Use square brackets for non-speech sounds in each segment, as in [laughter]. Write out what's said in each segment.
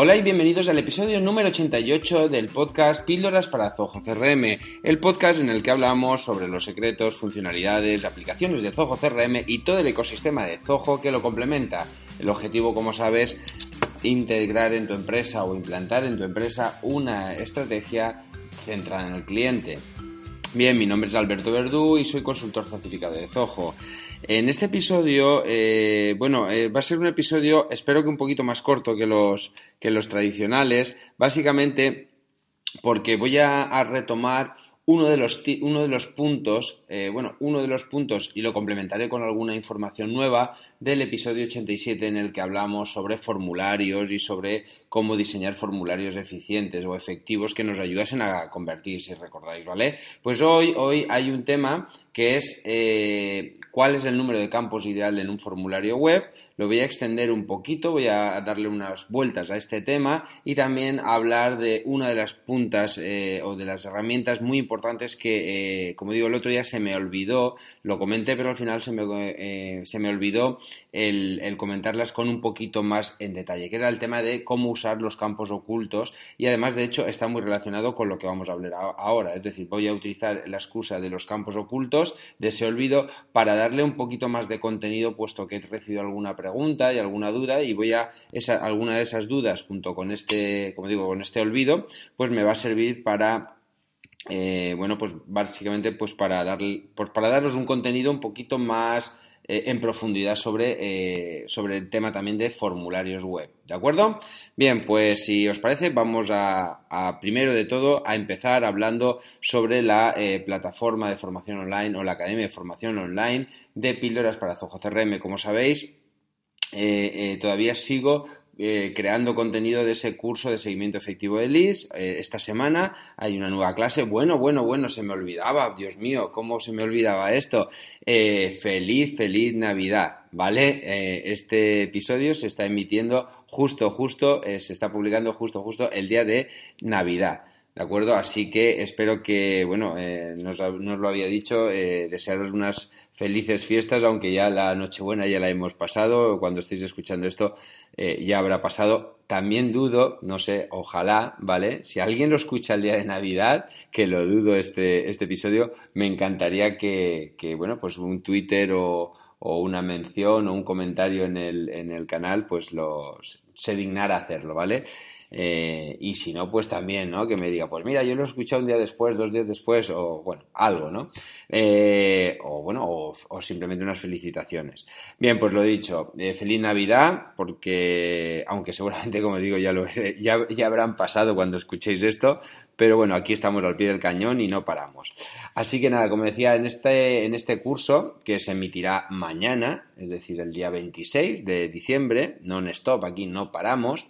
Hola y bienvenidos al episodio número 88 del podcast Píldoras para Zoho CRM, el podcast en el que hablamos sobre los secretos, funcionalidades, aplicaciones de Zoho CRM y todo el ecosistema de Zoho que lo complementa. El objetivo, como sabes, integrar en tu empresa o implantar en tu empresa una estrategia centrada en el cliente. Bien, mi nombre es Alberto Verdú y soy consultor certificado de Zoho. En este episodio, eh, bueno, eh, va a ser un episodio, espero que un poquito más corto que los, que los tradicionales, básicamente porque voy a retomar uno de los, uno de los puntos, eh, bueno, uno de los puntos, y lo complementaré con alguna información nueva, del episodio 87 en el que hablamos sobre formularios y sobre cómo diseñar formularios eficientes o efectivos que nos ayudasen a convertir, si recordáis, ¿vale? Pues hoy, hoy hay un tema que es eh, cuál es el número de campos ideal en un formulario web. Lo voy a extender un poquito, voy a darle unas vueltas a este tema y también hablar de una de las puntas eh, o de las herramientas muy importantes que, eh, como digo, el otro día se me olvidó, lo comenté, pero al final se me, se me olvidó el, el, comentarlas con un poquito más en detalle, que era el tema de cómo usar los campos ocultos y además, de hecho, está muy relacionado con lo que vamos a hablar ahora. Es decir, voy a utilizar la excusa de los campos ocultos de ese olvido para darle un poquito más de contenido puesto que he recibido alguna pregunta y alguna duda y voy a esa, alguna de esas dudas junto con este, como digo, con este olvido, pues me va a servir para eh, bueno, pues básicamente pues para darle, pues para daros un contenido un poquito más eh, en profundidad sobre, eh, sobre el tema también de formularios web. ¿De acuerdo? Bien, pues si os parece, vamos a, primero de todo a empezar hablando sobre la plataforma de formación online o la Academia de Formación Online de Píldoras para Zoho CRM. Como sabéis, todavía sigo eh, creando contenido de ese curso de seguimiento efectivo de leads. Eh, esta semana hay una nueva clase. Bueno, bueno, bueno, se me olvidaba, Dios mío, ¿cómo se me olvidaba esto? Eh, feliz, feliz Navidad, ¿vale? este episodio se está emitiendo justo, justo, se está publicando justo, justo el día de Navidad. ¿De acuerdo? Así que espero que, bueno, eh, nos, lo había dicho, eh, desearos unas felices fiestas, aunque ya la Nochebuena ya la hemos pasado, cuando estéis escuchando esto eh, ya habrá pasado. También dudo, no sé, ojalá, ¿vale? Si alguien lo escucha el día de Navidad, que lo dudo este, este episodio, me encantaría que, que bueno, pues un Twitter o, una mención o un comentario en el, en el canal, pues los, se dignara hacerlo, ¿vale? Eh, y si no, pues también, ¿no? Que me diga, pues mira, yo lo he escuchado un día después, dos días después, o bueno, algo, ¿no? Eh, o bueno, o, simplemente unas felicitaciones. Bien, pues lo dicho, eh, feliz Navidad, porque aunque seguramente, como digo, ya, lo, ya, ya habrán pasado cuando escuchéis esto, pero bueno, aquí estamos al pie del cañón y no paramos. Así que nada, como decía, en este, en este curso que se emitirá mañana, es decir, el día 26 de diciembre, non-stop, aquí no paramos,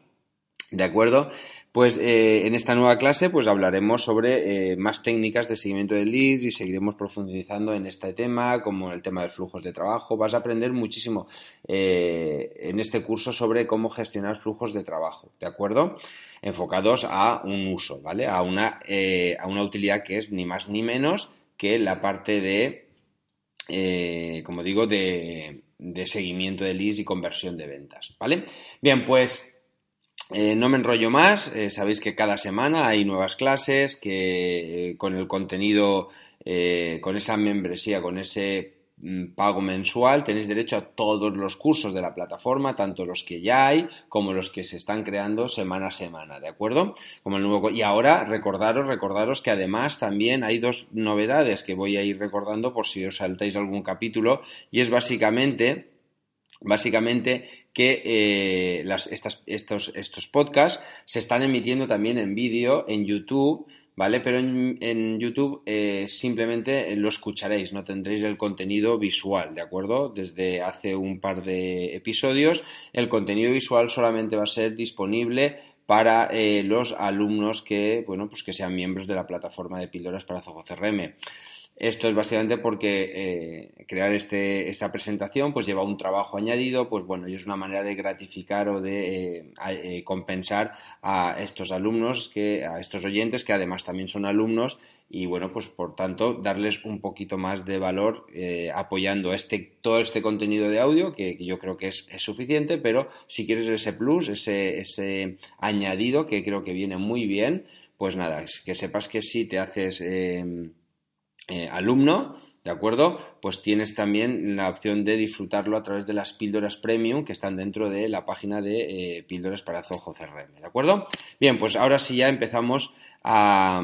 ¿De acuerdo? Pues eh, en esta nueva clase pues hablaremos sobre eh, más técnicas de seguimiento de leads y seguiremos profundizando en este tema, como el tema de flujos de trabajo. Vas a aprender muchísimo eh, en este curso sobre cómo gestionar flujos de trabajo, ¿de acuerdo? Enfocados a un uso, ¿vale? A una, a una utilidad que es ni más ni menos que la parte de, como digo, de, de seguimiento de leads y conversión de ventas, ¿vale? Bien, pues eh, no me enrollo más, eh, sabéis que cada semana hay nuevas clases, que eh, con el contenido, con esa membresía, con ese mm, pago mensual, tenéis derecho a todos los cursos de la plataforma, tanto los que ya hay como los que se están creando semana a semana, ¿de acuerdo? Como el nuevo... Y ahora recordaros, recordaros que además también hay dos novedades que voy a ir recordando por si os saltáis algún capítulo, y es básicamente básicamente que eh, estos, estos podcasts se están emitiendo también en vídeo en YouTube ¿vale? Pero en, YouTube eh, simplemente lo escucharéis, no tendréis el contenido visual, ¿de acuerdo? Desde hace un par de episodios, el contenido visual solamente va a ser disponible para eh, los alumnos que, bueno, pues que sean miembros de la plataforma de píldoras para Zoho CRM. Esto es básicamente porque eh, crear este, esta presentación pues lleva un trabajo añadido, pues bueno, y es una manera de gratificar o de eh, compensar a estos alumnos, que, a estos oyentes que además también son alumnos y bueno, pues por tanto darles un poquito más de valor apoyando este, todo este contenido de audio que, yo creo que es, es, suficiente, pero si quieres ese plus, ese, ese añadido que creo que viene muy bien, pues nada, que sepas que si te haces eh, alumno, ¿de acuerdo? Pues tienes también la opción de disfrutarlo a través de las píldoras premium que están dentro de la página de eh, píldoras para Zoho CRM, ¿de acuerdo? Bien, pues ahora sí ya empezamos a...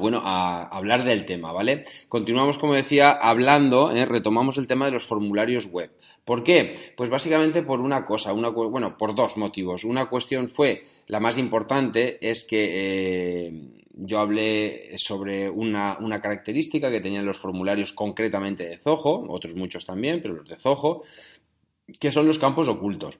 bueno, a hablar del tema, ¿vale? Continuamos, como decía, hablando, ¿eh? retomamos el tema de los formularios web. ¿Por qué? Pues básicamente por una cosa, una, bueno, por dos motivos. Una cuestión fue, la más importante, es que yo hablé sobre una, característica que tenían los formularios concretamente de Zoho, otros muchos también, pero los de Zoho, que son los campos ocultos.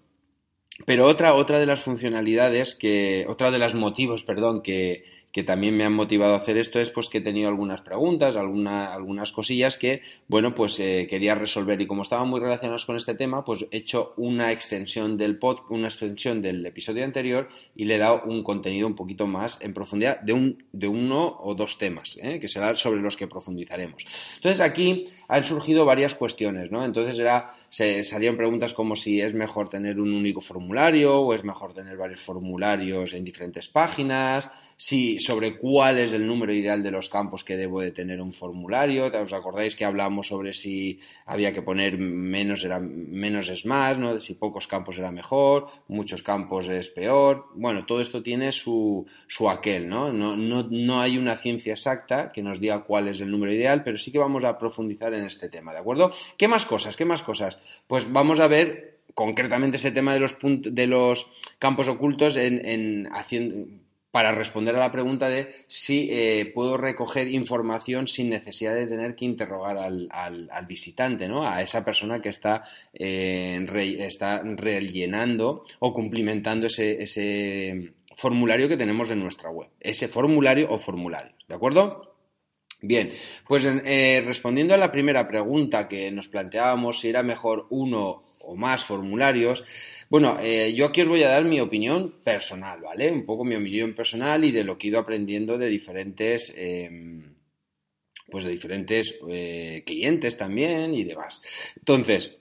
Pero otra, otra de las funcionalidades que, otra de los motivos, perdón, que, que también me han motivado a hacer esto es pues que he tenido algunas preguntas, algunas cosillas que, bueno, pues eh, quería resolver y como estaban muy relacionados con este tema, pues he hecho una extensión del pod, una extensión del episodio anterior y le he dado un contenido un poquito más en profundidad de, un, de uno o dos temas, ¿eh? que será sobre los que profundizaremos. Entonces aquí han surgido varias cuestiones, ¿no? Entonces era se salían preguntas como si es mejor tener un único formulario o es mejor tener varios formularios en diferentes páginas, si sobre cuál es el número ideal de los campos que debo de tener un formulario. ¿Os acordáis que hablamos sobre si había que poner menos era menos es más, ¿no? Si pocos campos era mejor, muchos campos es peor. Bueno, todo esto tiene su, su aquel, ¿no? No, no, no hay una ciencia exacta que nos diga cuál es el número ideal, pero sí que vamos a profundizar en este tema, ¿de acuerdo? ¿Qué más cosas? ¿Qué más cosas? Pues vamos a ver concretamente ese tema de los, de los campos ocultos en, para responder a la pregunta de si eh, puedo recoger información sin necesidad de tener que interrogar al, visitante, ¿no? A esa persona que está, eh, está rellenando o cumplimentando ese, formulario que tenemos en nuestra web. Ese formulario o formularios, ¿de acuerdo? Bien, pues eh, respondiendo a la primera pregunta que nos planteábamos si era mejor uno o más formularios, bueno, eh, yo aquí os voy a dar mi opinión personal, ¿vale? Un poco mi opinión personal y de lo que he ido aprendiendo de diferentes, em, pues de diferentes eh, clientes también y demás. Entonces,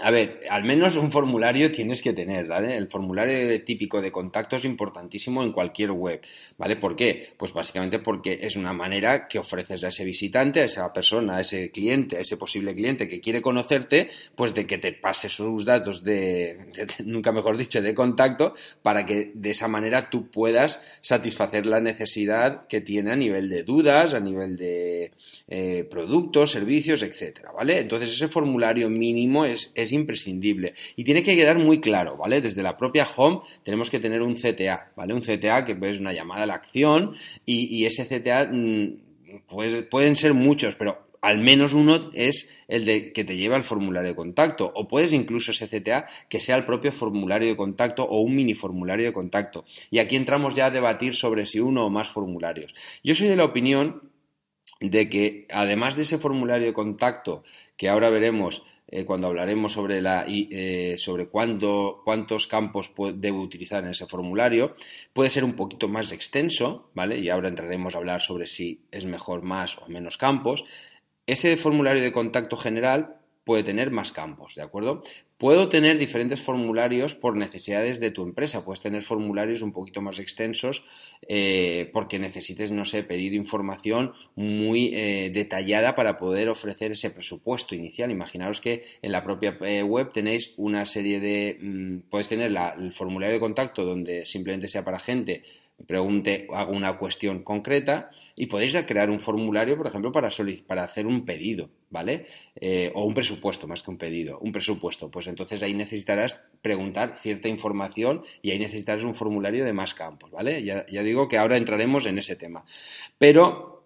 a ver, al menos un formulario tienes que tener, ¿vale? El formulario típico de contacto es importantísimo en cualquier web, ¿vale? ¿Por qué? Pues básicamente porque es una manera que ofreces a ese visitante, a esa persona, a ese cliente, a ese posible cliente que quiere conocerte, pues de que te pase sus datos de, nunca mejor dicho, de contacto, para que de esa manera tú puedas satisfacer la necesidad que tiene a nivel de dudas, a nivel de eh, productos, servicios, etcétera, ¿vale? Entonces ese formulario mínimo es es imprescindible. Y tiene que quedar muy claro, ¿vale? Desde la propia home tenemos que tener un CTA, ¿vale? Un CTA que es una llamada a la acción y, ese CTA pues, pueden ser muchos, pero al menos uno es el de que te lleva al formulario de contacto. O puedes incluso ese CTA que sea el propio formulario de contacto o un mini formulario de contacto. Y aquí entramos ya a debatir sobre si uno o más formularios. Yo soy de la opinión de que además de ese formulario de contacto que ahora veremos eh, cuando hablaremos sobre, la, eh, sobre cuántos campos debo utilizar en ese formulario, puede ser un poquito más extenso, ¿vale? Y ahora entraremos a hablar sobre si es mejor más o menos campos. Ese formulario de contacto general puede tener más campos, ¿de acuerdo? Puedo tener diferentes formularios por necesidades de tu empresa. Puedes tener formularios un poquito más extensos eh, porque necesites, no sé, pedir información muy eh, detallada para poder ofrecer ese presupuesto inicial. Imaginaos que en la propia eh, web tenéis una serie de... Mm, puedes tener el formulario de contacto donde simplemente sea para gente pregunte, hago una cuestión concreta y podéis crear un formulario, por ejemplo, para, para hacer un pedido, ¿vale? Eh, o un presupuesto, más que un pedido, un presupuesto. Pues entonces ahí necesitarás preguntar cierta información y ahí necesitarás un formulario de más campos, ¿vale? Ya, ya digo que ahora entraremos en ese tema. Pero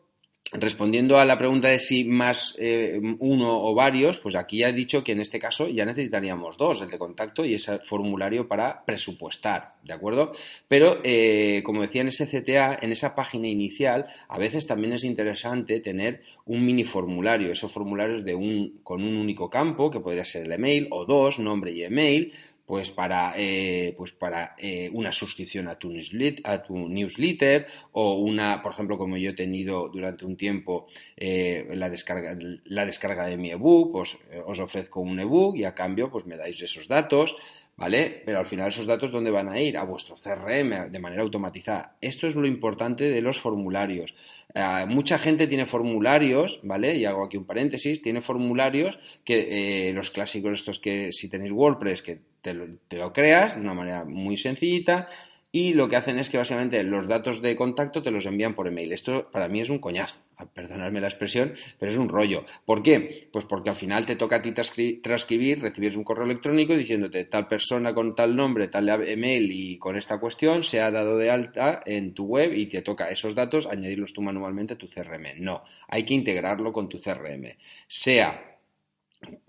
respondiendo a la pregunta de si más eh, uno o varios, pues aquí ya he dicho que en este caso ya necesitaríamos dos, el de contacto y ese formulario para presupuestar, ¿de acuerdo? Pero, eh, como decía en ese CTA, en esa página inicial, a veces también es interesante tener un mini formulario, esos formularios de un, con un único campo, que podría ser el email, o dos, nombre y email, pues para, eh, pues para eh, una suscripción a tu, newsletter, a tu newsletter o una, por ejemplo, como yo he tenido durante un tiempo eh, la, descarga, la descarga de mi ebook, pues os ofrezco un ebook y a cambio pues me dais esos datos. ¿Vale? Pero al final esos datos, ¿dónde van a ir? A vuestro CRM de manera automatizada. Esto es lo importante de los formularios. Eh, mucha gente tiene formularios, ¿vale? Y hago aquí un paréntesis, tiene formularios que eh, los clásicos estos que si tenéis WordPress, que te lo creas de una manera muy sencillita y lo que hacen es que básicamente los datos de contacto te los envían por email. Esto para mí es un coñazo, perdonadme la expresión, pero es un rollo. ¿Por qué? Pues porque al final te toca a ti transcribir, recibir un correo electrónico diciéndote tal persona con tal nombre, tal email y con esta cuestión se ha dado de alta en tu web y te toca esos datos añadirlos tú manualmente a tu CRM. No, hay que integrarlo con tu CRM. Sea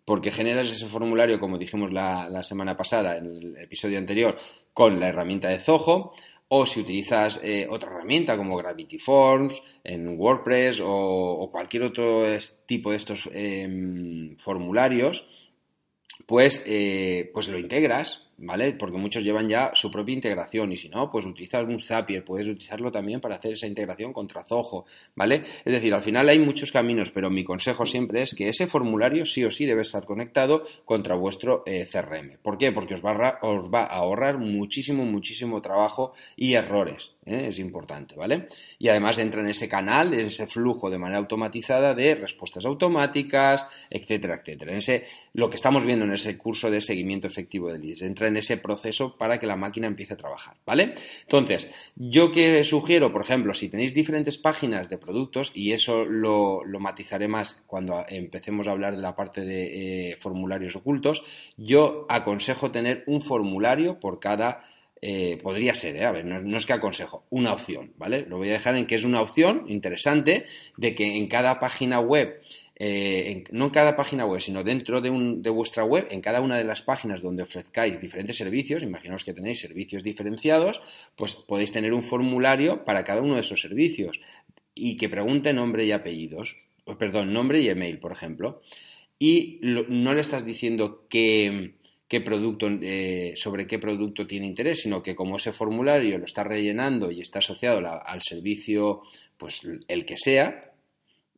porque generas ese formulario, como dijimos la, semana pasada en el episodio anterior, con la herramienta de Zoho, o si utilizas eh, otra herramienta como Gravity Forms en WordPress o, cualquier otro tipo de estos em, formularios, pues, eh, pues lo integras ¿vale? Porque muchos llevan ya su propia integración y si no, pues utiliza algún Zapier, puedes utilizarlo también para hacer esa integración contra Zoho, ¿vale? Es decir, al final hay muchos caminos, pero mi consejo siempre es que ese formulario sí o sí debe estar conectado contra vuestro eh, CRM. ¿Por qué? Porque os va, a, os va a ahorrar muchísimo, muchísimo trabajo y errores, ¿eh? es importante, ¿vale? Y además entra en ese canal, en ese flujo de manera automatizada de respuestas automáticas, etcétera, etcétera. En ese, lo que estamos viendo en ese curso de seguimiento efectivo de leads, entra en ese proceso para que la máquina empiece a trabajar, ¿vale? Entonces, yo que sugiero, por ejemplo, si tenéis diferentes páginas de productos, y eso lo, matizaré más cuando empecemos a hablar de la parte de eh, formularios ocultos, yo aconsejo tener un formulario por cada eh, podría ser, ¿eh? a ver, no, es que aconsejo, una opción, ¿vale? Lo voy a dejar en que es una opción interesante de que en cada página web eh, no en cada página web, sino dentro de, vuestra web, en cada una de las páginas donde ofrezcáis diferentes servicios, imaginaos que tenéis servicios diferenciados, pues podéis tener un formulario para cada uno de esos servicios y que pregunte nombre y apellidos, perdón, nombre y email, por ejemplo, y no le estás diciendo qué, producto, eh, sobre qué producto tiene interés, sino que como ese formulario lo está rellenando y está asociado al servicio, pues el que sea,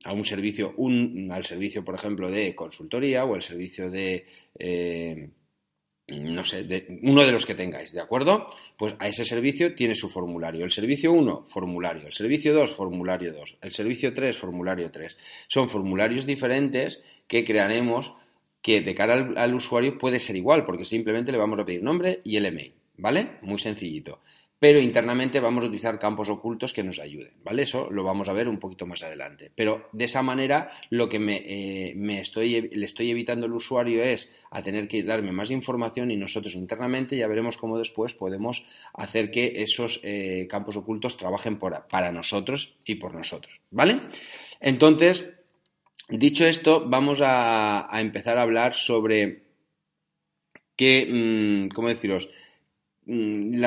a un servicio, un, al servicio, por ejemplo, de consultoría o el servicio de, eh, no sé, de, uno de los que tengáis, ¿de acuerdo? Pues a ese servicio tiene su formulario. El servicio 1, formulario. El servicio 2, formulario 2. El servicio 3, formulario 3. Son formularios diferentes que crearemos que de cara al, al usuario puede ser igual, porque simplemente le vamos a pedir nombre y el email, ¿vale? Muy sencillito pero internamente vamos a utilizar campos ocultos que nos ayuden, ¿vale? Eso lo vamos a ver un poquito más adelante. Pero de esa manera lo que me, eh, estoy, le estoy evitando al usuario es a tener que darme más información y nosotros internamente ya veremos cómo después podemos hacer que esos eh, campos ocultos trabajen para nosotros y por nosotros, ¿vale? Entonces, dicho esto, vamos a, empezar a hablar sobre qué, mm, ¿cómo deciros? Mm,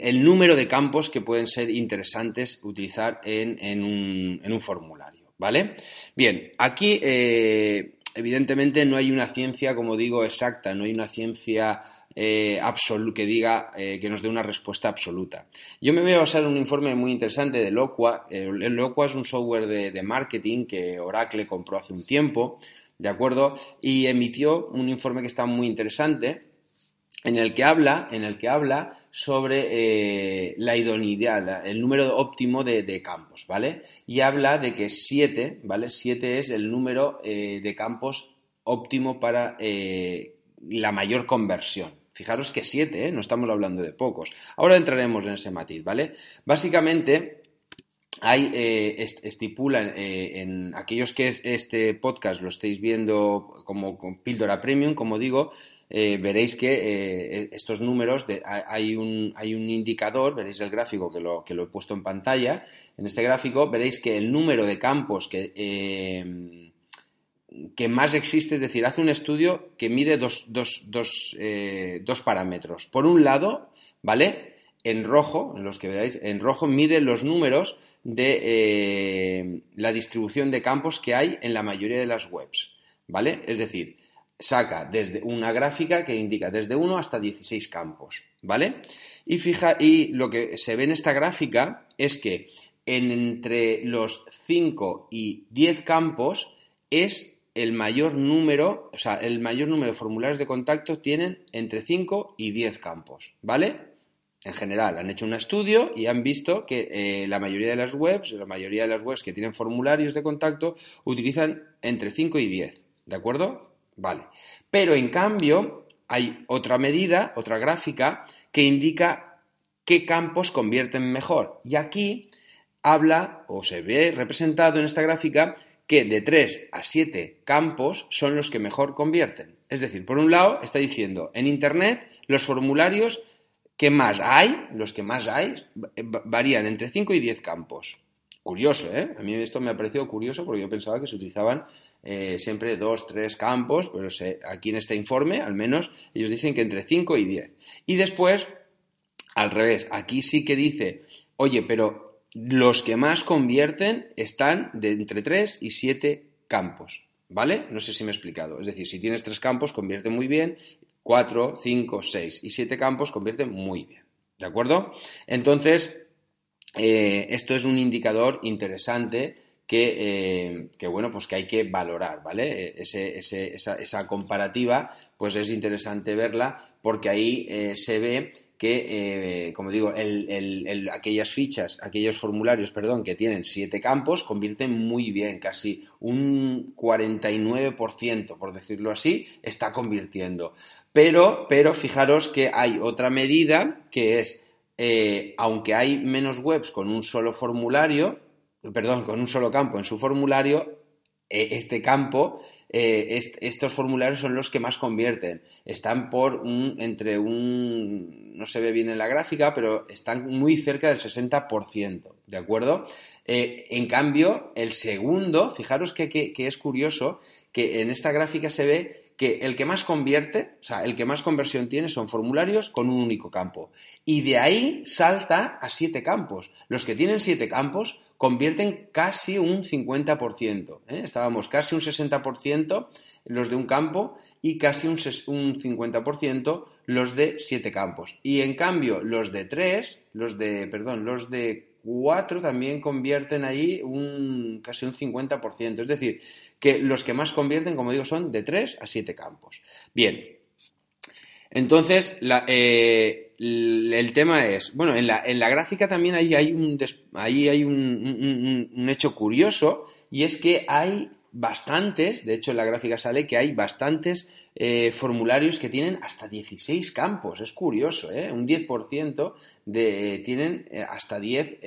el número de campos que pueden ser interesantes utilizar en, un, formulario, ¿vale? Bien, aquí eh, evidentemente no hay una ciencia, como digo, exacta, no hay una ciencia eh, que diga eh, que nos dé una respuesta absoluta. Yo me voy a basar en un informe muy interesante de Loqua. El Loqua es un software de, de marketing que Oracle compró hace un tiempo, ¿de acuerdo? Y emitió un informe que está muy interesante en el que habla, en el que habla sobre eh, la idoneidad, el número óptimo de, campos, ¿vale? Y habla de que 7, ¿vale? 7 es el número eh, de campos óptimo para eh, la mayor conversión. Fijaros que 7, ¿eh? no estamos hablando de pocos. Ahora entraremos en ese matiz, ¿vale? Básicamente, hay, eh, estipulan en aquellos que este podcast lo estéis viendo como con píldora premium, como digo, eh, veréis que eh, estos números, hay, un, hay, un, indicador, veréis el gráfico que lo, que lo, he puesto en pantalla, en este gráfico veréis que el número de campos que, eh, que más existe, es decir, hace un estudio que mide dos, dos, dos, dos parámetros. Por un lado, ¿vale? En rojo, en los que veáis, en rojo mide los números de la distribución de campos que hay en la mayoría de las webs, ¿vale? Es decir, saca desde una gráfica que indica desde 1 hasta 16 campos, ¿vale? Y fija, y lo que se ve en esta gráfica es que entre los 5 y 10 campos es el mayor número, o sea, el mayor número de formularios de contacto tienen entre 5 y 10 campos, ¿vale? En general, han hecho un estudio y han visto que eh, la mayoría de las webs, la mayoría de las webs que tienen formularios de contacto, utilizan entre 5 y 10, ¿de acuerdo? Vale. Pero en cambio, hay otra medida, otra gráfica, que indica qué campos convierten mejor. Y aquí habla, o se ve representado en esta gráfica, que de 3 a 7 campos son los que mejor convierten. Es decir, por un lado, está diciendo, en Internet los formularios que más hay, los que más hay, varían entre 5 y 10 campos. Curioso, ¿eh? A mí esto me ha parecido curioso porque yo pensaba que se utilizaban eh, siempre dos, tres campos, pero aquí en este informe, al menos, ellos dicen que entre 5 y 10. Y después, al revés, aquí sí que dice, oye, pero los que más convierten están de entre 3 y 7 campos, ¿vale? No sé si me he explicado. Es decir, si tienes tres campos, convierte muy bien, 4, 5, 6 y 7 campos convierte muy bien, ¿de acuerdo? Entonces, eh, esto es un indicador interesante que, eh, bueno, pues que hay que valorar, ¿vale? esa, comparativa, pues es interesante verla porque ahí eh, se ve que, como digo, aquellas fichas, aquellos formularios, perdón, que tienen siete campos, convierten muy bien, casi un 49%, por decirlo así, está convirtiendo. Pero, pero fijaros que hay otra medida que es eh, aunque hay menos webs con un solo formulario, perdón, con un solo campo en su formulario, eh, este campo, eh, estos formularios son los que más convierten. Están por un, entre un, no se ve bien en la gráfica, pero están muy cerca del 60%, ¿de acuerdo? en cambio, el segundo, fijaros que, que es curioso, que en esta gráfica se ve que el que más convierte, o sea, el que más conversión tiene son formularios con un único campo. Y de ahí salta a siete campos. Los que tienen siete campos convierten casi un 50%. ¿eh? Estábamos casi un 60% los de un campo y casi un, un 50% los de siete campos. Y en cambio, los de tres, los de, perdón, los de cuatro también convierten ahí un casi un 50%. Es decir, que los que más convierten, como digo, son de 3 a 7 campos. Bien, entonces eh, el tema es, bueno, en la, gráfica también ahí hay, un, ahí hay un, hecho curioso y es que hay bastantes, de hecho en la gráfica sale que hay bastantes eh, formularios que tienen hasta 16 campos, es curioso, ¿eh? un 10% de, tienen eh, hasta 10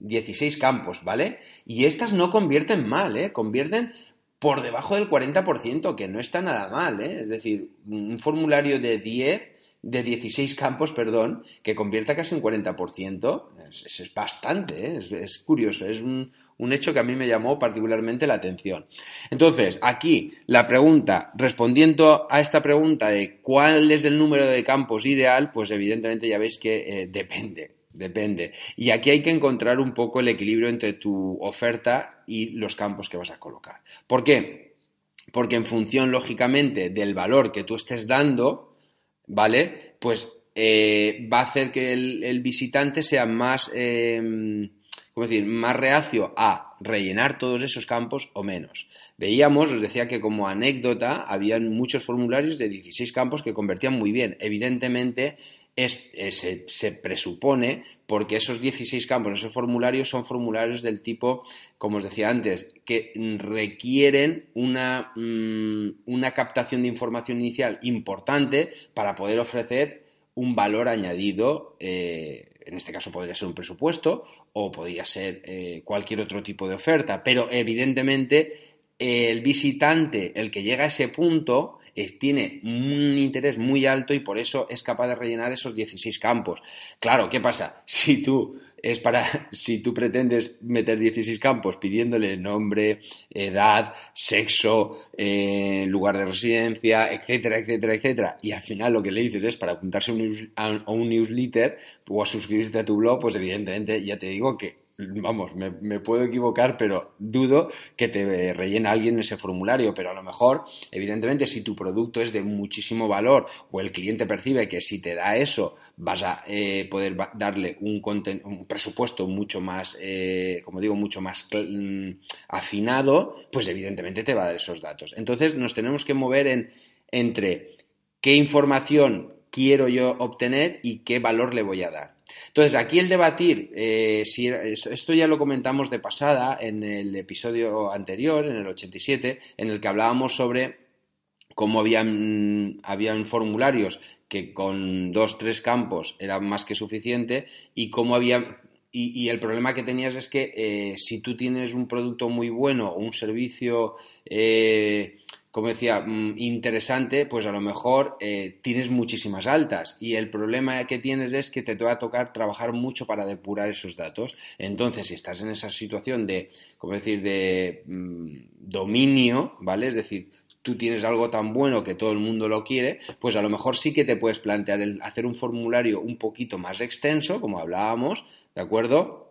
16 campos, ¿vale? Y estas no convierten mal, ¿eh? Convierten por debajo del 40%, que no está nada mal, ¿eh? Es decir, un formulario de 10, de 16 campos, perdón, que convierta casi un 40%, es, es bastante, ¿eh? es, curioso, es un, hecho que a mí me llamó particularmente la atención. Entonces, aquí la pregunta, respondiendo a esta pregunta de cuál es el número de campos ideal, pues evidentemente ya veis que eh, depende. Depende. Y aquí hay que encontrar un poco el equilibrio entre tu oferta y los campos que vas a colocar. ¿Por qué? Porque en función, lógicamente, del valor que tú estés dando, ¿vale? Pues eh, va a hacer que el, visitante sea más, eh, ¿cómo decir?, más reacio a rellenar todos esos campos o menos. Veíamos, os decía que como anécdota, habían muchos formularios de 16 campos que convertían muy bien. Evidentemente, se, presupone porque esos 16 campos, esos formularios son formularios del tipo, como os decía antes, que requieren una, mm, captación de información inicial importante para poder ofrecer un valor añadido. Eh, en este caso podría ser un presupuesto o podría ser eh, cualquier otro tipo de oferta, pero evidentemente el visitante, el que llega a ese punto, tiene un interés muy alto y por eso es capaz de rellenar esos 16 campos. Claro, ¿qué pasa? [laughs] Si tú es para [laughs] si tú pretendes meter 16 campos pidiéndole nombre, edad, sexo, eh, lugar de residencia, etcétera, etcétera, etcétera, y al final lo que le dices es para apuntarse a un newsletter o a suscribirte a tu blog, pues evidentemente ya te digo que vamos, me, puedo equivocar, pero dudo que te rellene alguien ese formulario, pero a lo mejor, evidentemente, si tu producto es de muchísimo valor o el cliente percibe que si te da eso vas a eh, poder darle un, un, presupuesto mucho más, eh, como digo, mucho más mm, afinado, pues evidentemente te va a dar esos datos. Entonces nos tenemos que mover en, entre qué información quiero yo obtener y qué valor le voy a dar. Entonces, aquí el debatir, eh, si esto ya lo comentamos de pasada en el episodio anterior, en el 87, en el que hablábamos sobre cómo habían, habían formularios que con dos, tres campos era más que suficiente y cómo había y, el problema que tenías es que eh, si tú tienes un producto muy bueno o un servicio eh, como decía, mm, interesante, pues a lo mejor eh, tienes muchísimas altas y el problema que tienes es que te va a tocar trabajar mucho para depurar esos datos. Entonces, si estás en esa situación de, como decir, de mm, dominio, ¿vale? Es decir, tú tienes algo tan bueno que todo el mundo lo quiere, pues a lo mejor sí que te puedes plantear el hacer un formulario un poquito más extenso, como hablábamos, ¿de acuerdo?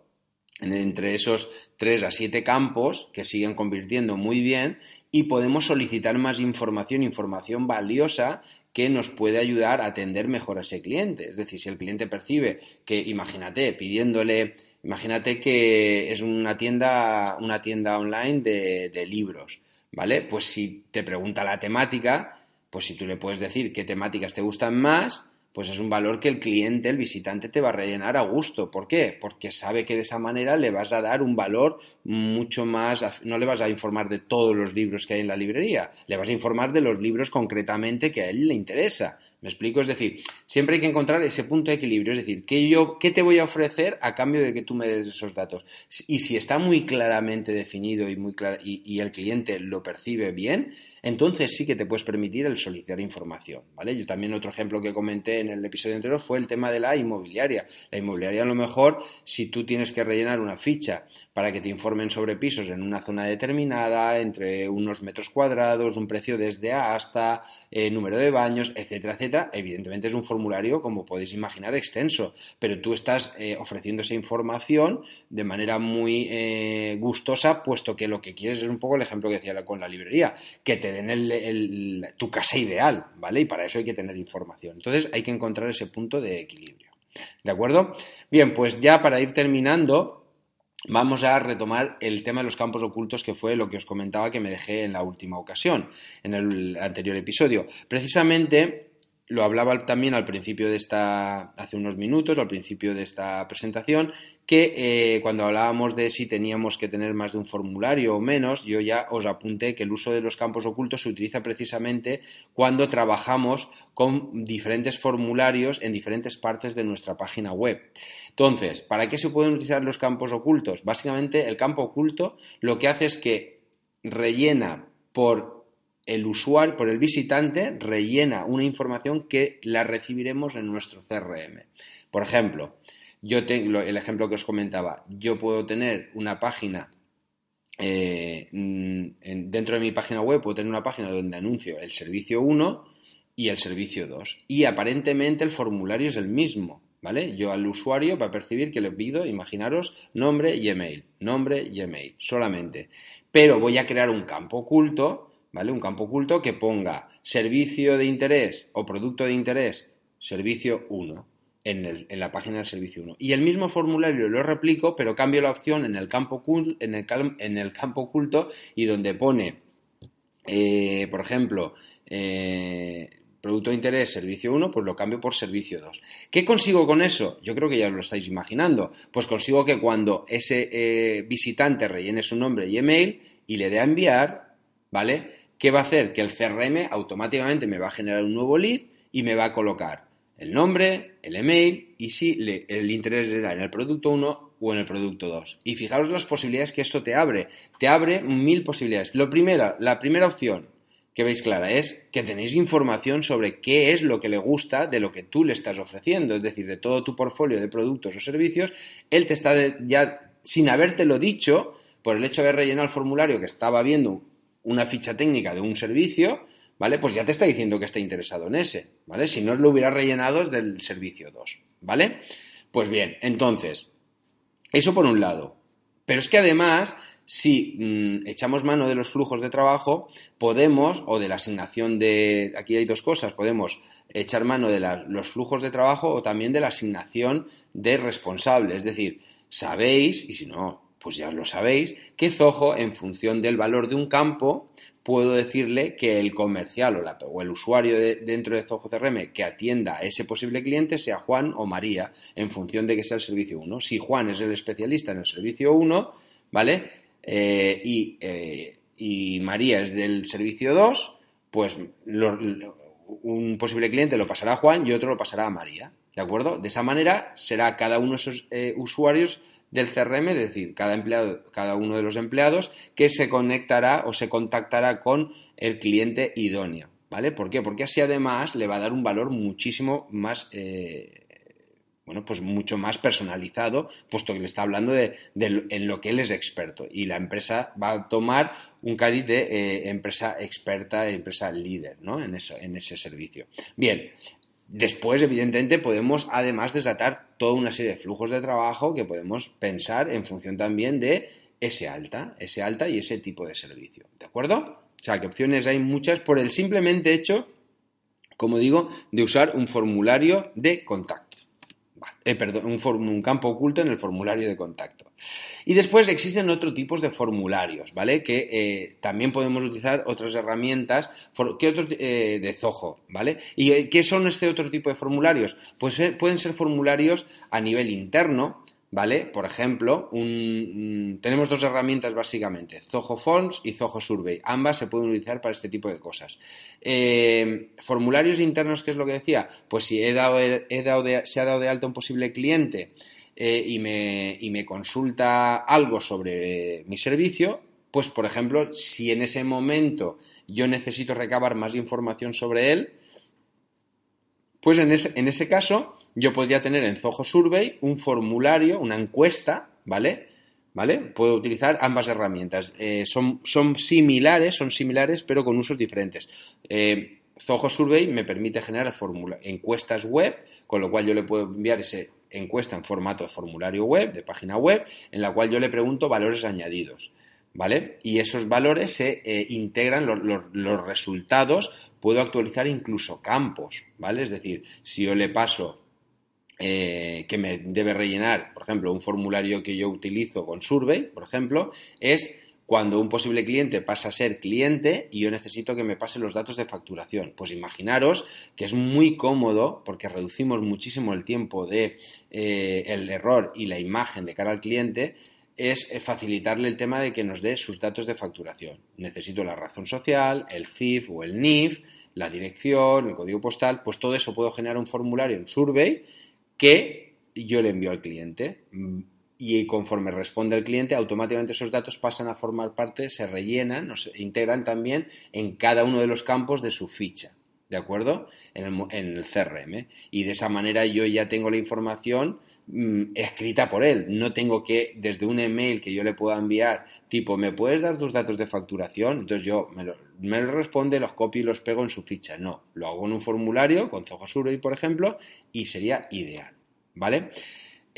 entre esos tres a siete campos que siguen convirtiendo muy bien y podemos solicitar más información, información valiosa que nos puede ayudar a atender mejor a ese cliente. Es decir, si el cliente percibe que, imagínate, pidiéndole, imagínate que es una tienda, una tienda online de, de libros, ¿vale? Pues si te pregunta la temática, pues si tú le puedes decir qué temáticas te gustan más, pues es un valor que el cliente, el visitante, te va a rellenar a gusto. ¿Por qué? Porque sabe que de esa manera le vas a dar un valor mucho más, no le vas a informar de todos los libros que hay en la librería, le vas a informar de los libros concretamente que a él le interesa. ¿Me explico? Es decir, siempre hay que encontrar ese punto de equilibrio. Es decir, ¿qué, yo, ¿qué te voy a ofrecer a cambio de que tú me des esos datos? Y si está muy claramente definido y, muy y el cliente lo percibe bien, entonces sí que te puedes permitir el solicitar información, ¿vale? Yo también otro ejemplo que comenté en el episodio anterior fue el tema de la inmobiliaria. La inmobiliaria a lo mejor, si tú tienes que rellenar una ficha para que te informen sobre pisos en una zona determinada, entre unos metros cuadrados, un precio desde hasta, eh, número de baños, etcétera, etcétera, evidentemente es un formulario, como podéis imaginar, extenso, pero tú estás eh, ofreciendo esa información de manera muy eh, gustosa, puesto que lo que quieres es un poco el ejemplo que decía con la librería, que te den tu casa ideal, ¿vale? Y para eso hay que tener información. Entonces hay que encontrar ese punto de equilibrio. ¿De acuerdo? Bien, pues ya para ir terminando, vamos a retomar el tema de los campos ocultos, que fue lo que os comentaba que me dejé en la última ocasión, en el anterior episodio. Precisamente lo hablaba también al principio de esta, hace unos minutos, al principio de esta presentación, que eh, cuando hablábamos de si teníamos que tener más de un formulario o menos, yo ya os apunté que el uso de los campos ocultos se utiliza precisamente cuando trabajamos con diferentes formularios en diferentes partes de nuestra página web. Entonces, ¿para qué se pueden utilizar los campos ocultos? Básicamente, el campo oculto lo que hace es que rellena por el usuario, por el visitante, rellena una información que la recibiremos en nuestro CRM. Por ejemplo, yo tengo el ejemplo que os comentaba, yo puedo tener una página eh, dentro de mi página web puedo tener una página donde anuncio el servicio 1 y el servicio 2 y aparentemente el formulario es el mismo, ¿vale? Yo al usuario va a percibir que le pido, imaginaros, nombre y email, nombre y email, solamente. Pero voy a crear un campo oculto ¿vale? Un campo oculto que ponga servicio de interés o producto de interés, servicio 1, en, la página del servicio 1. Y el mismo formulario lo replico, pero cambio la opción en el campo, en el, en el campo oculto y donde pone, eh, por ejemplo, eh, producto de interés, servicio 1, pues lo cambio por servicio 2. ¿Qué consigo con eso? Yo creo que ya lo estáis imaginando. Pues consigo que cuando ese eh, visitante rellene su nombre y email y le dé a enviar, ¿vale? ¿Qué va a hacer? Que el CRM automáticamente me va a generar un nuevo lead y me va a colocar el nombre, el email y si el interés era en el producto 1 o en el producto 2. Y fijaros las posibilidades que esto te abre. Te abre mil posibilidades. Lo primero, la primera opción que veis clara es que tenéis información sobre qué es lo que le gusta de lo que tú le estás ofreciendo, es decir, de todo tu portfolio de productos o servicios, él te está ya sin habértelo dicho, por el hecho de haber rellenado el formulario que estaba viendo una ficha técnica de un servicio, ¿vale? Pues ya te está diciendo que está interesado en ese, ¿vale? Si no lo hubiera rellenado es del servicio 2, ¿vale? Pues bien, entonces, eso por un lado. Pero es que además, si mm, echamos mano de los flujos de trabajo, podemos, o de la asignación de, aquí hay dos cosas, podemos echar mano de los flujos de trabajo o también de la asignación de responsable. Es decir, sabéis, y si no, pues ya lo sabéis, que Zoho, en función del valor de un campo, puedo decirle que el comercial o, el usuario dentro de Zoho CRM que atienda a ese posible cliente sea Juan o María, en función de que sea el servicio 1. Si Juan es el especialista en el servicio 1, ¿vale? Eh, eh, y, María es del servicio 2, pues un posible cliente lo pasará a Juan y otro lo pasará a María. ¿De acuerdo? De esa manera será cada uno de esos eh, usuarios del CRM, es decir, cada empleado, cada uno de los empleados que se conectará o se contactará con el cliente idóneo, ¿vale? ¿Por qué? Porque así además le va a dar un valor muchísimo más eh, bueno, pues mucho más personalizado, puesto que le está hablando de, en lo que él es experto. Y la empresa va a tomar un cariz de eh, empresa experta, empresa líder, ¿no? En, eso, en ese servicio. Bien, Después, evidentemente, podemos además desatar toda una serie de flujos de trabajo que podemos pensar en función también de ese alta, ese alta y ese tipo de servicio. ¿De acuerdo? O sea, que opciones hay muchas por el simplemente hecho, como digo, de usar un formulario de contacto. Eh, perdón, un, campo oculto en el formulario de contacto. Y después existen otros tipos de formularios, ¿vale? Que eh, también podemos utilizar otras herramientas ¿qué otro, eh, de Zoho, ¿vale? ¿Y qué son este otro tipo de formularios? Pues pueden ser formularios a nivel interno, ¿vale? Por ejemplo, tenemos dos herramientas básicamente, Zoho Forms y Zoho Survey. Ambas se pueden utilizar para este tipo de cosas. Eh, formularios internos, ¿qué es lo que decía? Pues si he dado, se ha dado de alta un posible cliente eh, y, me, y me consulta algo sobre mi servicio, pues por ejemplo, si en ese momento yo necesito recabar más información sobre él, pues en ese, en ese caso yo podría tener en Zoho Survey un formulario, una encuesta, ¿vale? ¿Vale? Puedo utilizar ambas herramientas. Eh, son, similares, son similares, pero con usos diferentes. Eh, Zoho Survey me permite generar encuestas web, con lo cual yo le puedo enviar esa encuesta en formato de formulario web, de página web, en la cual yo le pregunto valores añadidos. ¿Vale? Y esos valores se eh, integran, los resultados, puedo actualizar incluso campos, ¿vale? Es decir, si yo le paso eh, que me debe rellenar, por ejemplo, un formulario que yo utilizo con Survey, por ejemplo, es cuando un posible cliente pasa a ser cliente y yo necesito que me pase los datos de facturación. Pues imaginaros que es muy cómodo porque reducimos muchísimo el tiempo de eh, el error y la imagen de cara al cliente es facilitarle el tema de que nos dé sus datos de facturación. Necesito la razón social, el CIF o el NIF, la dirección, el código postal, pues todo eso puedo generar un formulario en Survey que yo le envío al cliente y conforme responde el cliente, automáticamente esos datos pasan a formar parte, se rellenan, se integran también en cada uno de los campos de su ficha, ¿de acuerdo? En el, CRM. Y de esa manera yo ya tengo la información mm, escrita por él. No tengo que, desde un email que yo le pueda enviar, tipo, ¿me puedes dar tus datos de facturación? Entonces yo me lo, me lo responde, los copio y los pego en su ficha. No, lo hago en un formulario con Zoho Survey, por ejemplo, y sería ideal, ¿vale?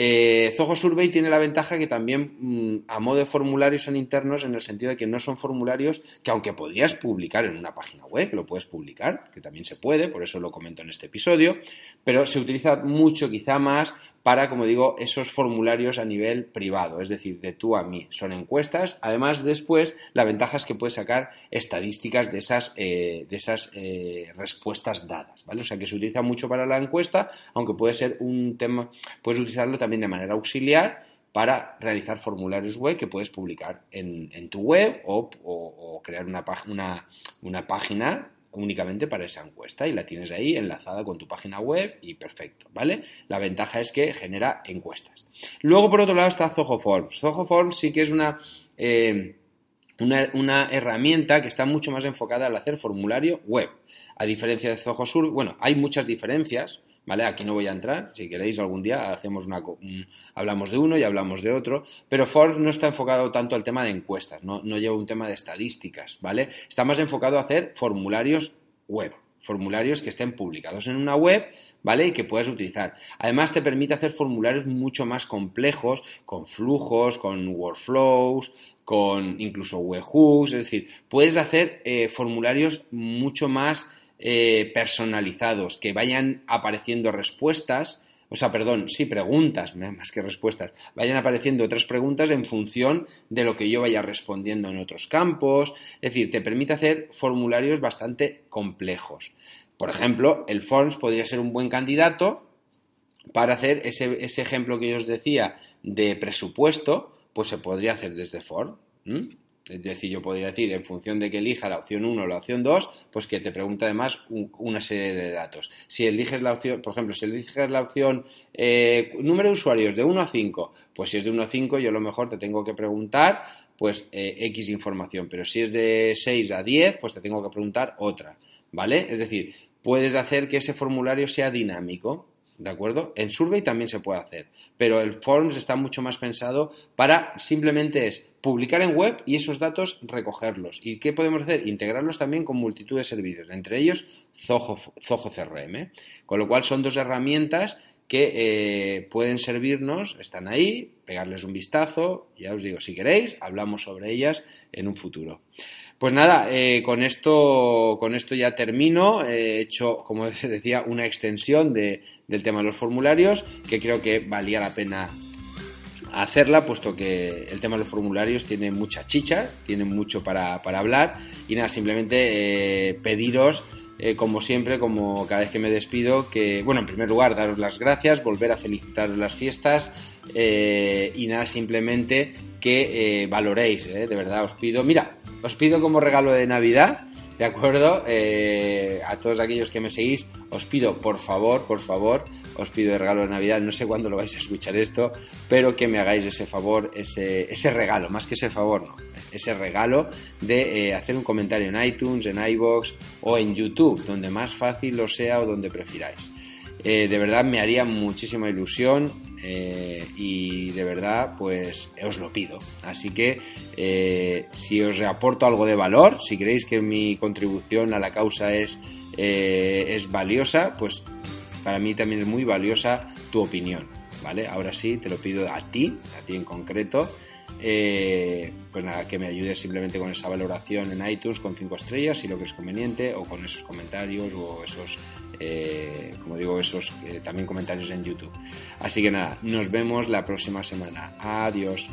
Eh, Zoho Survey tiene la ventaja que también mm, a modo de formularios son internos en el sentido de que no son formularios que aunque podrías publicar en una página web, que lo puedes publicar, que también se puede, por eso lo comento en este episodio, pero se utiliza mucho quizá más para, como digo, esos formularios a nivel privado, es decir, de tú a mí. Son encuestas. Además, después, la ventaja es que puedes sacar estadísticas de esas, eh, de esas eh, respuestas dadas, ¿vale? O sea, que se utiliza mucho para la encuesta, aunque puede ser un tema, puedes utilizarlo también de manera auxiliar para realizar formularios web que puedes publicar en, tu web o, crear una, una, una página únicamente para esa encuesta y la tienes ahí enlazada con tu página web y perfecto, ¿vale? La ventaja es que genera encuestas. Luego, por otro lado, está Zoho Forms. Zoho Forms sí que es una, eh, una, una, herramienta que está mucho más enfocada al hacer formulario web. A diferencia de Zoho Sur, bueno, hay muchas diferencias, ¿vale? Aquí no voy a entrar, si queréis algún día hacemos una, hablamos de uno y hablamos de otro, pero Ford no está enfocado tanto al tema de encuestas, no, no lleva un tema de estadísticas, ¿vale? Está más enfocado a hacer formularios web, formularios que estén publicados en una web, ¿vale? Y que puedas utilizar. Además, te permite hacer formularios mucho más complejos, con flujos, con workflows, con incluso webhooks, es decir, puedes hacer eh, formularios mucho más eh, personalizados, que vayan apareciendo respuestas, o sea, perdón, sí, preguntas, [laughs] más que respuestas, vayan apareciendo otras preguntas en función de lo que yo vaya respondiendo en otros campos, es decir, te permite hacer formularios bastante complejos. Por ejemplo, el Forms podría ser un buen candidato para hacer ese, ese ejemplo que yo os decía de presupuesto, pues se podría hacer desde Forms. Es decir, yo podría decir, en función de que elija la opción 1 o la opción 2, pues que te pregunta además una serie de datos. Si eliges la opción, por ejemplo, si eliges la opción eh, número de usuarios de 1 a 5, pues si es de 1 a 5, yo a lo mejor te tengo que preguntar pues eh, X información, pero si es de 6 a 10, pues te tengo que preguntar otra, ¿vale? Es decir, puedes hacer que ese formulario sea dinámico. ¿De acuerdo? En Survey también se puede hacer, pero el Forms está mucho más pensado para simplemente es publicar en web y esos datos recogerlos. ¿Y qué podemos hacer? Integrarlos también con multitud de servicios, entre ellos Zoho, CRM. Con lo cual son dos herramientas que eh, pueden servirnos, están ahí, pegarles un vistazo, ya os digo, si queréis, hablamos sobre ellas en un futuro. Pues nada, eh, con, esto, con esto ya termino. He hecho, como [laughs] decía, una extensión de, del tema de los formularios que creo que valía la pena hacerla, puesto que el tema de los formularios tiene mucha chicha, tiene mucho para, hablar. Y nada, simplemente eh, pediros eh, como siempre, como cada vez que me despido, que, bueno, en primer lugar, daros las gracias, volver a felicitaros las fiestas y nada, simplemente que valoréis, de verdad, os pido, mira, os pido como regalo de Navidad, ¿de acuerdo? Eh, a todos aquellos que me seguís, os pido, por favor, por favor, os pido de regalo de Navidad, no sé cuándo lo vais a escuchar esto, pero que me hagáis ese favor, ese, regalo, más que ese favor, no, ese regalo de eh, hacer un comentario en iTunes, en iBox o en YouTube, donde más fácil lo sea o donde prefiráis. Eh, de verdad me haría muchísima ilusión eh, y de verdad pues os lo pido. Así que eh, si os aporto algo de valor, si creéis que mi contribución a la causa es, eh, es valiosa, pues para mí también es muy valiosa tu opinión. ¿Vale? Ahora sí, te lo pido a ti, a ti en concreto. pues nada, que me ayudes simplemente con esa valoración en iTunes con 5 estrellas si lo que es conveniente o con esos comentarios o esos eh, como digo, esos eh, también comentarios en YouTube. Así que nada, nos vemos la próxima semana. Adiós.